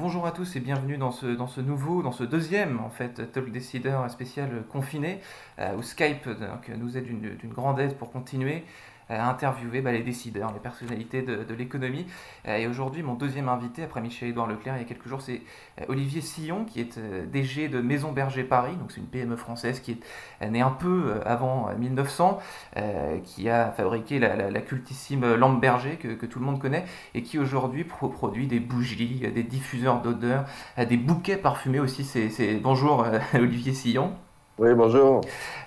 Bonjour à tous et bienvenue dans ce, dans ce nouveau, dans ce deuxième en fait Talk Decider spécial confiné euh, où Skype donc, nous aide d'une grande aide pour continuer interviewer bah, les décideurs, les personnalités de, l'économie. Euh, et aujourd'hui, mon deuxième invité, après Michel-Édouard Leclerc, il y a quelques jours, c'est euh, Olivier Sillon, qui est euh, DG de Maison Berger Paris. Donc, c'est une PME française qui est née un peu avant 1900, qui a fabriqué la, cultissime lampe berger que, que, tout le monde connaît et qui aujourd'hui produit des bougies, des diffuseurs d'odeurs, des bouquets parfumés aussi. C'est, Bonjour Olivier Sillon. Oui, bonjour.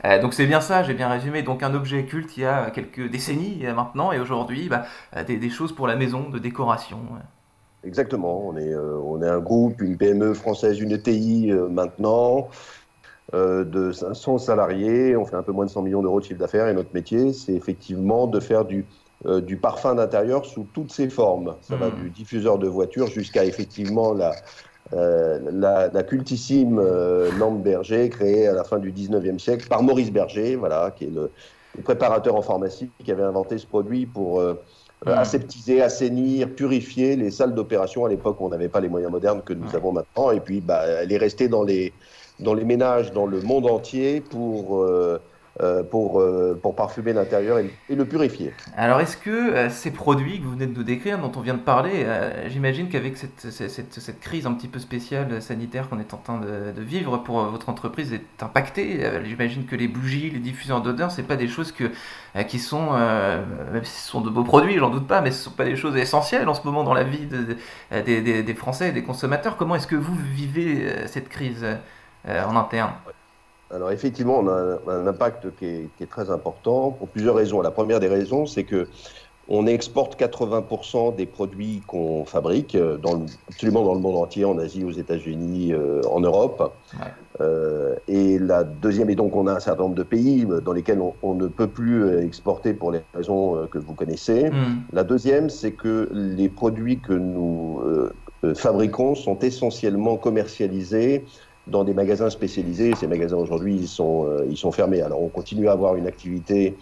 Euh, donc c'est bien ça, j'ai bien résumé. Donc un objet culte il y a quelques décennies maintenant, et aujourd'hui, bah, des, des, choses pour la maison, de décoration. Exactement, on est, euh, on est un groupe, une PME française, une ETI euh, maintenant, euh, de 500 salariés, on fait un peu moins de 100 millions d'euros de chiffre d'affaires, et notre métier, c'est effectivement de faire du, euh, du parfum d'intérieur sous toutes ses formes. Ça mmh. va du diffuseur de voiture jusqu'à effectivement la, euh, la, la, cultissime euh, lampe Berger, créée à la fin du 19e siècle par Maurice Berger, voilà, qui est le, le, préparateur en pharmacie qui avait inventé ce produit pour euh, mmh. aseptiser, assainir, purifier les salles d'opération à l'époque où on n'avait pas les moyens modernes que nous avons maintenant. Et puis, bah, elle est restée dans les, dans les ménages dans le monde entier pour euh, pour, euh, pour parfumer l'intérieur et, le purifier. Alors est-ce que euh, ces produits que vous venez de nous décrire, dont on vient de parler, euh, j'imagine qu'avec cette, cette, cette, crise un petit peu spéciale sanitaire qu'on est en train de, vivre pour votre entreprise est impactée, j'imagine que les bougies, les diffuseurs d'odeurs, c'est pas des choses que, qui sont, même si ce sont de beaux produits, j'en doute pas, mais ce sont pas des choses essentielles en ce moment dans la vie de, de, des, des, Français et des consommateurs. Comment est-ce que vous vivez cette crise en interne? Alors effectivement, on a un, impact qui est, qui est, très important pour plusieurs raisons. La première des raisons, c'est que on exporte 80% des produits qu'on fabrique, euh, dans le, absolument dans le monde entier, en Asie, aux États-Unis, euh, en Europe. Ouais. Euh, et la deuxième est donc on a un certain nombre de pays dans lesquels on, on ne peut plus exporter pour les raisons que vous connaissez. Mm. La deuxième, c'est que les produits que nous euh, fabriquons sont essentiellement commercialisés dans des magasins spécialisés. Ces magasins aujourd'hui, ils sont, euh, ils sont fermés. Alors on continue à avoir une activité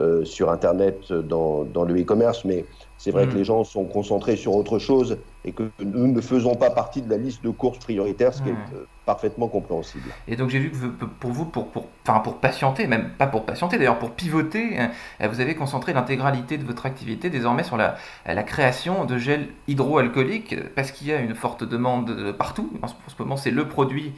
euh, sur Internet dans, dans le e-commerce, mais c'est vrai mmh. que les gens sont concentrés sur autre chose et que nous ne faisons pas partie de la liste de courses prioritaires, ce qui mmh. est euh, parfaitement compréhensible. Et donc j'ai vu que pour vous, pour, enfin pour patienter, même pas pour patienter d'ailleurs, pour pivoter, vous avez concentré l'intégralité de votre activité désormais sur la, création de gel hydroalcoolique, parce qu'il y a une forte demande partout. En ce moment, c'est le produit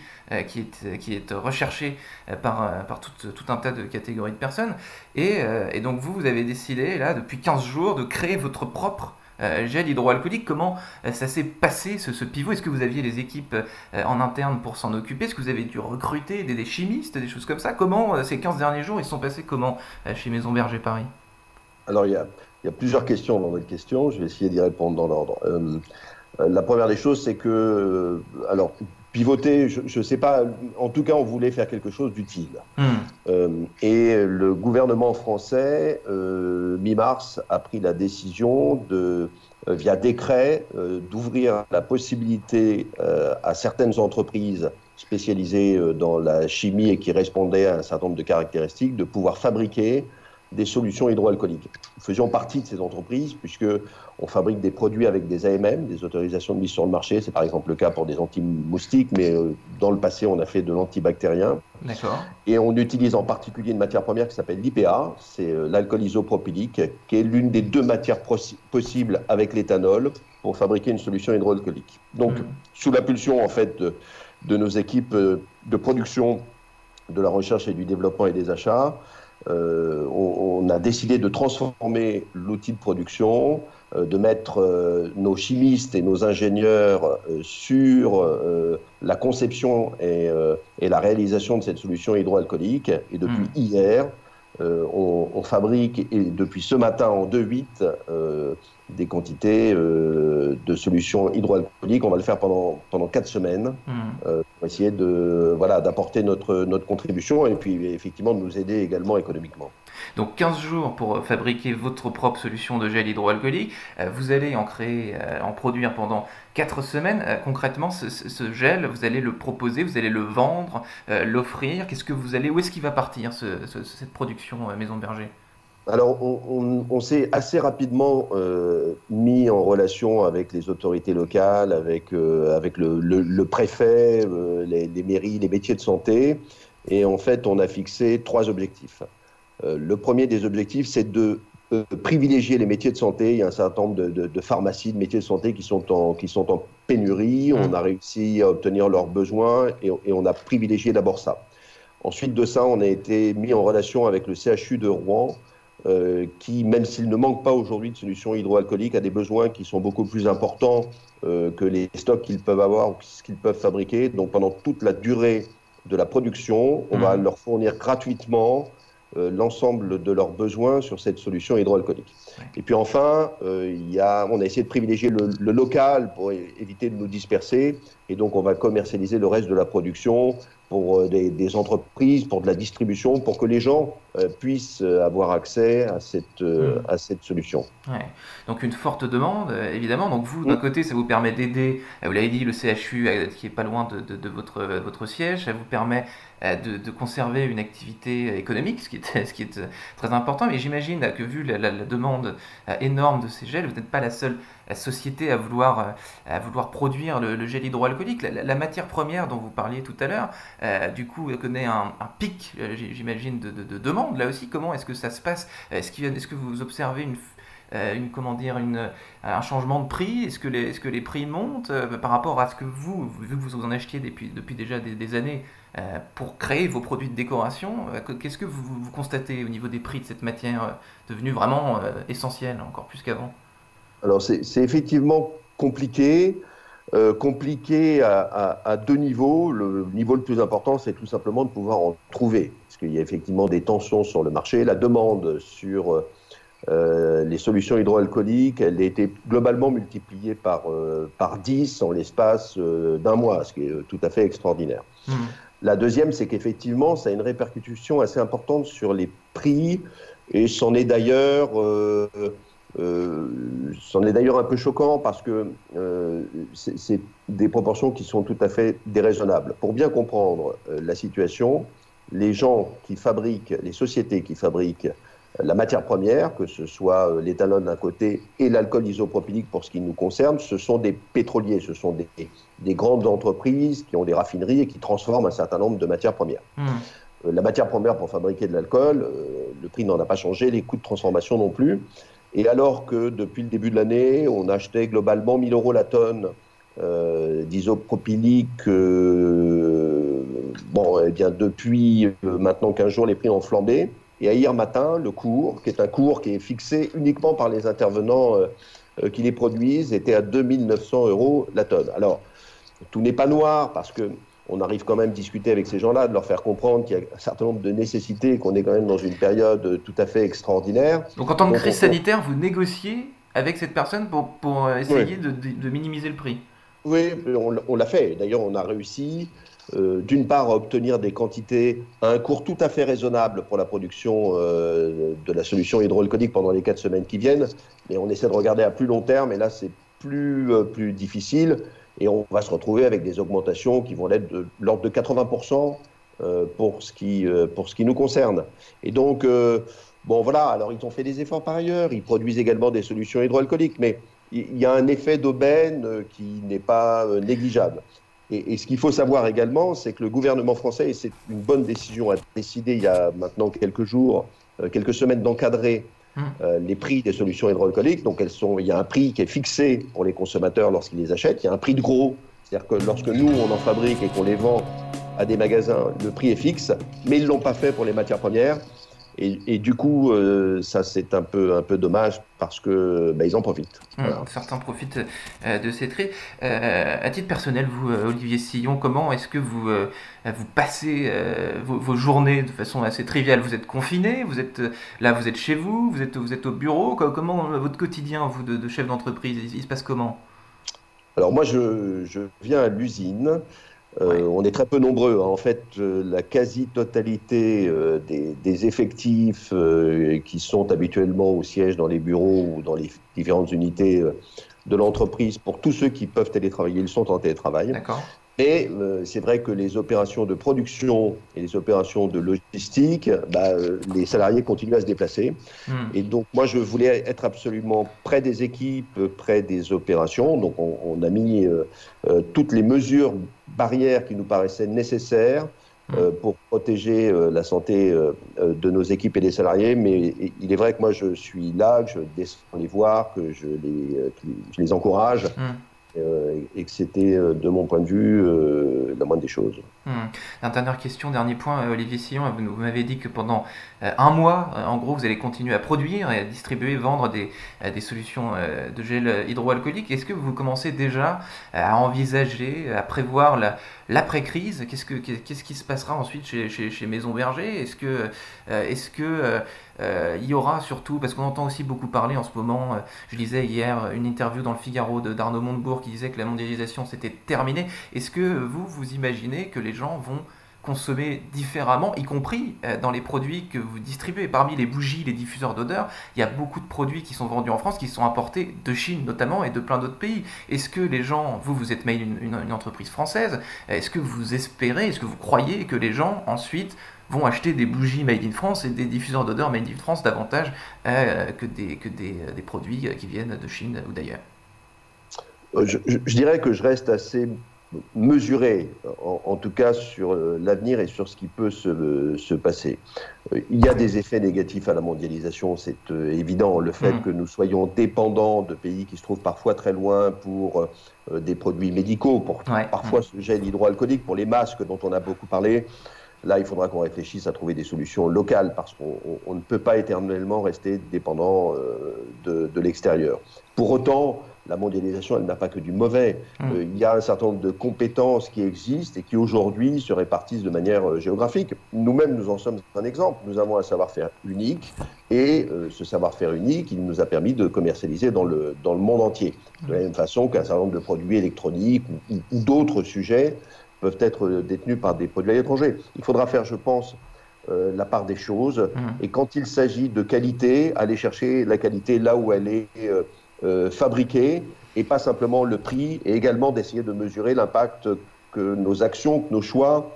qui est, qui est recherché par, par tout, tout un tas de catégories de personnes. Et, et donc vous, vous avez décidé, là, depuis 15 jours, de créer votre propre euh, gel hydroalcoolique. Comment euh, ça s'est passé ce, pivot? Est-ce que vous aviez les équipes euh, en interne pour s'en occuper? Est-ce que vous avez dû recruter des, chimistes, des choses comme ça? Comment ces 15 derniers jours ils sont passés comment chez Maison Berger Paris? Alors il y, a, plusieurs questions dans votre question. Je vais essayer d'y répondre dans l'ordre. Euh, la première des choses, c'est que alors pivoter, je ne sais pas, en tout cas, on voulait faire quelque chose d'utile. Mmh. Euh, et le gouvernement français, euh, mi-mars, a pris la décision de, euh, via décret, d'ouvrir la possibilité à certaines entreprises spécialisées dans la chimie et qui répondaient à un certain nombre de caractéristiques de pouvoir fabriquer des solutions hydroalcooliques. Nous faisions partie de ces entreprises puisque on fabrique des produits avec des AMM, des autorisations de mise sur le marché. C'est par exemple le cas pour des anti-moustiques, mais euh, dans le passé, on a fait de l'antibactérien. D'accord. Et on utilise en particulier une matière première qui s'appelle l'IPA, c'est euh, l'alcool isopropylique, qui est l'une des deux matières possibles avec l'éthanol pour fabriquer une solution hydroalcoolique. Donc, mmh. sous la pulsion en fait de, de nos équipes euh, de production, de la recherche et du développement et des achats, euh, on, on, a décidé de transformer l'outil de production, euh, de mettre euh, nos chimistes et nos ingénieurs sur la conception et, et, la réalisation de cette solution hydroalcoolique. Et depuis mmh. hier, on, fabrique, et depuis ce matin en 2-8, des quantités de solutions hydroalcooliques. On va le faire pendant, pendant quatre semaines hmm. Euh, essayer de, voilà, d'apporter notre, notre contribution et puis effectivement de nous aider également économiquement. Donc 15 jours pour fabriquer votre propre solution de gel hydroalcoolique. Euh, vous allez en créer, en produire pendant 4 semaines. concrètement, ce, gel, vous allez le proposer, vous allez le vendre, l'offrir. Qu'est-ce que vous allez, où est-ce qu'il va partir cette production Maison Berger? Alors, on, s'est assez rapidement euh, mis en relation avec les autorités locales, avec, euh, avec le, préfet, euh, les, mairies, les métiers de santé. Et en fait, on a fixé trois objectifs. le premier des objectifs, c'est de privilégier les métiers de santé. Il y a un certain nombre de, pharmacies, de métiers de santé qui sont en, qui sont en pénurie. Mmh. On a réussi à obtenir leurs besoins et, et on a privilégié d'abord ça. Ensuite de ça, on a été mis en relation avec le CHU de Rouen euh, qui, même s'il ne manque pas aujourd'hui de solutions hydroalcooliques, a des besoins qui sont beaucoup plus importants euh, que les stocks qu'ils peuvent avoir ou ce qu'ils peuvent fabriquer. Donc pendant toute la durée de la production, on va mmh. leur fournir gratuitement euh, l'ensemble de leurs besoins sur cette solution hydroalcoolique. Et puis enfin, y a, on a essayé de privilégier le, le, local pour éviter de nous disperser, et donc on va commercialiser le reste de la production pour euh, des, entreprises, pour de la distribution, pour que les gens euh, puissent euh, avoir accès à cette, hmm. à cette solution. Donc une forte demande, évidemment. Donc vous, d'un hmm. côté, ça vous permet d'aider, vous l'avez dit, le CHU qui est pas loin de, de, votre, votre siège, ça vous permet de, de, conserver une activité économique, ce qui est, est très important. Mais j'imagine que vu la, demande énorme de ces gels, vous n'êtes pas la seule société à vouloir, produire le, gel hydroalcoolique. La, matière première dont vous parliez tout à l'heure, euh, du coup, connaît un, pic, euh, j'imagine, de, de, demande. Là aussi, comment est-ce que ça se passe? Est-ce est que vous observez euh, un changement de prix? Est-ce que, les, prix montent par rapport à ce que vous, vu que vous en achetiez depuis déjà des, années pour créer vos produits de décoration Qu'est-ce que vous, vous, constatez au niveau des prix de cette matière devenue vraiment essentielle, encore plus qu'avant? Alors, c'est, effectivement compliqué. Euh, compliqué à, deux niveaux. Le niveau le plus important, c'est tout simplement de pouvoir en trouver, parce qu'il y a effectivement des tensions sur le marché. La demande sur euh, les solutions hydroalcooliques, elle a été globalement multipliée par, euh, par 10 en l'espace d'un mois, ce qui est tout à fait extraordinaire. Mmh. La deuxième, c'est qu'effectivement, ça a une répercussion assez importante sur les prix, et c'en est d'ailleurs euh, d'ailleurs un peu choquant parce que euh, c'est des proportions qui sont tout à fait déraisonnables. Pour bien comprendre euh, la situation, les gens qui fabriquent, les sociétés qui fabriquent la matière première, que ce soit l'éthanol d'un côté et l'alcool isopropylique pour ce qui nous concerne, ce sont des pétroliers, ce sont des, des, grandes entreprises qui ont des raffineries et qui transforment un certain nombre de matières premières. Mmh. La matière première pour fabriquer de l'alcool, le prix n'en a pas changé, les coûts de transformation non plus. Et alors que depuis le début de l'année, on achetait globalement 1000 euros la tonne euh, d'isopropylique, euh, bon, eh bien depuis euh, maintenant 15 jours, les prix ont flambé. Et à hier matin, le cours, qui est un cours qui est fixé uniquement par les intervenants qui les produisent, était à 2900 euros la tonne. Alors, tout n'est pas noir parce que on arrive quand même à discuter avec ces gens-là, de leur faire comprendre qu'il y a un certain nombre de nécessités, qu'on est quand même dans une période tout à fait extraordinaire. Donc en tant que crise sanitaire, vous négociez avec cette personne pour, pour euh, essayer de, de, minimiser le prix? Oui, on, l'a fait. D'ailleurs, on a réussi, euh, d'une part, à obtenir des quantités à un cours tout à fait raisonnable pour la production euh, de la solution hydroalcoolique pendant les quatre semaines qui viennent, mais on essaie de regarder à plus long terme, et là, c'est plus, plus difficile et on va se retrouver avec des augmentations qui vont être de l'ordre de 80% euh, pour, ce qui, euh, pour ce qui nous concerne. Et donc, euh, bon voilà, alors ils ont fait des efforts par ailleurs, ils produisent également des solutions hydroalcooliques, mais il y a un effet d'aubaine qui n'est pas négligeable. Et, ce qu'il faut savoir également, c'est que le gouvernement français, et c'est une bonne décision, a décidé il y a maintenant quelques jours, quelques semaines d'encadrer euh, les prix des solutions hydroalcooliques. Donc, elles sont, il y a un prix qui est fixé pour les consommateurs lorsqu'ils les achètent. Il y a un prix de gros. C'est-à-dire que lorsque nous, on en fabrique et qu'on les vend à des magasins, le prix est fixe. Mais ils ne l'ont pas fait pour les matières premières. Et, du coup, ça c'est un peu, un peu dommage parce que bah, ils en profitent. Mmh, certains profitent de ces traits. à titre personnel, vous, Olivier Sillon, comment est-ce que vous, vous passez vos, journées de façon assez triviale? Vous êtes confiné Vous êtes là, vous êtes chez vous Vous êtes, vous êtes au bureau Comment votre quotidien, vous, de, chef d'entreprise, il, se passe comment? Alors moi, je, je viens à l'usine. Euh, on est très peu nombreux. Hein. En fait, euh, la quasi-totalité euh, des, effectifs qui sont habituellement au siège dans les bureaux ou dans les différentes unités de l'entreprise, pour tous ceux qui peuvent télétravailler, ils sont en télétravail. Et euh, c'est vrai que les opérations de production et les opérations de logistique, bah, euh, les salariés continuent à se déplacer. Hmm. Et donc moi, je voulais être absolument près des équipes, près des opérations. Donc on, a mis euh, toutes les mesures barrières qui nous paraissaient nécessaires hmm. pour protéger la santé de nos équipes et des salariés. Mais il est vrai que moi, je suis là, que je descends les voir, que je les, je les encourage. Hmm. Euh, et que c'était, euh, de mon point de vue, euh, la moindre des choses. Hmm. dernière question, dernier point, Olivier Sillon, vous, m'avez dit que pendant un mois, en gros, vous allez continuer à produire et à distribuer, vendre des, des solutions de gel hydroalcoolique. Est-ce que vous commencez déjà à envisager, à prévoir l'après-crise? Qu'est-ce, que, qu'est-ce qui se passera ensuite chez, chez, chez Maison Berger? Est-ce que, est-ce que euh, il y aura surtout, parce qu'on entend aussi beaucoup parler en ce moment, euh, je lisais hier une interview dans le Figaro d'Arnaud Montebourg qui disait que la mondialisation s'était terminée. Est-ce que vous, vous imaginez que les gens vont consommer différemment, y compris euh, dans les produits que vous distribuez. Parmi les bougies, les diffuseurs d'odeur, il y a beaucoup de produits qui sont vendus en France qui sont importés de Chine notamment et de plein d'autres pays. Est-ce que les gens, vous, vous êtes une, une entreprise française, est-ce que vous espérez, est-ce que vous croyez que les gens ensuite vont acheter des bougies made in France et des diffuseurs d'odeur made in France davantage euh, que, des, que des, des, produits qui viennent de Chine ou d'ailleurs? Euh, je, dirais que je reste assez mesuré, en, tout cas sur euh, l'avenir et sur ce qui peut se, se, passer. Il y a des effets négatifs à la mondialisation, c'est évident. Le fait mm. que nous soyons dépendants de pays qui se trouvent parfois très loin pour des produits médicaux, pour parfois ce gel hydroalcoolique, pour les masques dont on a beaucoup parlé, Là, il faudra qu'on réfléchisse à trouver des solutions locales parce qu'on ne peut pas éternellement rester dépendant euh, de, l'extérieur. Pour autant, la mondialisation, elle n'a pas que du mauvais. Mmh. Euh, il y a un certain nombre de compétences qui existent et qui aujourd'hui se répartissent de manière euh, géographique. Nous-mêmes, nous en sommes un exemple. Nous avons un savoir-faire unique et ce savoir-faire unique, il nous a permis de commercialiser dans le, dans le monde entier. De la même façon qu'un certain nombre de produits électroniques ou d'autres sujets peuvent être détenus par des produits à l'étranger. Il faudra faire, je pense, euh, la part des choses. Mmh. Et quand il s'agit de qualité, aller chercher la qualité là où elle est euh, euh, fabriquée et pas simplement le prix, et également d'essayer de mesurer l'impact que nos actions, que nos choix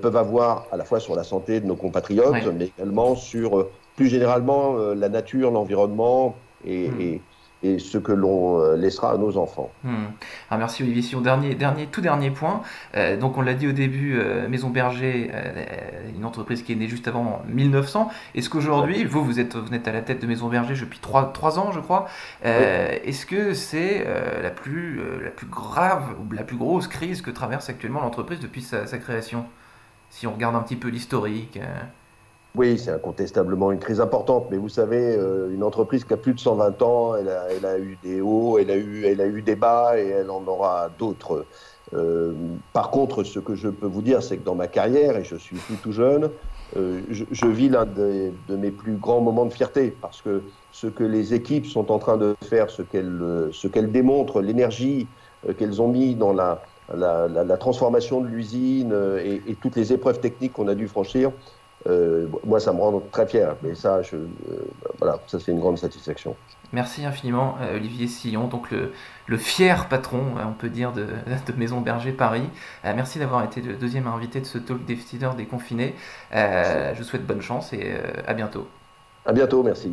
peuvent avoir à la fois sur la santé de nos compatriotes, mais également sur plus généralement la nature, l'environnement et, mmh. et, et ce que l'on euh, laissera à nos enfants. Hmm. Ah, merci Olivier Sion. Dernier, dernier, tout dernier point. Euh, donc on l'a dit au début, euh, Maison Berger, une entreprise qui est née juste avant 1900. Est-ce qu'aujourd'hui, vous, vous êtes, vous êtes à la tête de Maison Berger depuis 3, 3 ans, je crois. Est-ce que c'est la, plus, la plus grave ou la plus grosse crise que traverse actuellement l'entreprise depuis sa, sa, création? Si on regarde un petit peu l'historique. Oui, c'est incontestablement une crise importante, mais vous savez, euh, une entreprise qui a plus de 120 ans, elle a, eu des hauts, elle a eu, elle a eu des bas et elle en aura d'autres. Euh, par contre, ce que je peux vous dire, c'est que dans ma carrière, et je suis tout jeune, euh, je, vis l'un de, mes plus grands moments de fierté, parce que ce que les équipes sont en train de faire, ce qu'elles ce qu'elles démontrent, l'énergie qu'elles ont mis dans la transformation de l'usine et, et, toutes les épreuves techniques qu'on a dû franchir, euh, moi, ça me rend très fier. Mais ça, je, euh, voilà, ça c'est une grande satisfaction. Merci infiniment, euh, Olivier Sillon, donc le, le, fier patron, on peut dire, de, de Maison Berger Paris. merci d'avoir été le deuxième invité de ce talk décideur déconfiné. je vous souhaite bonne chance et à bientôt. À bientôt, merci.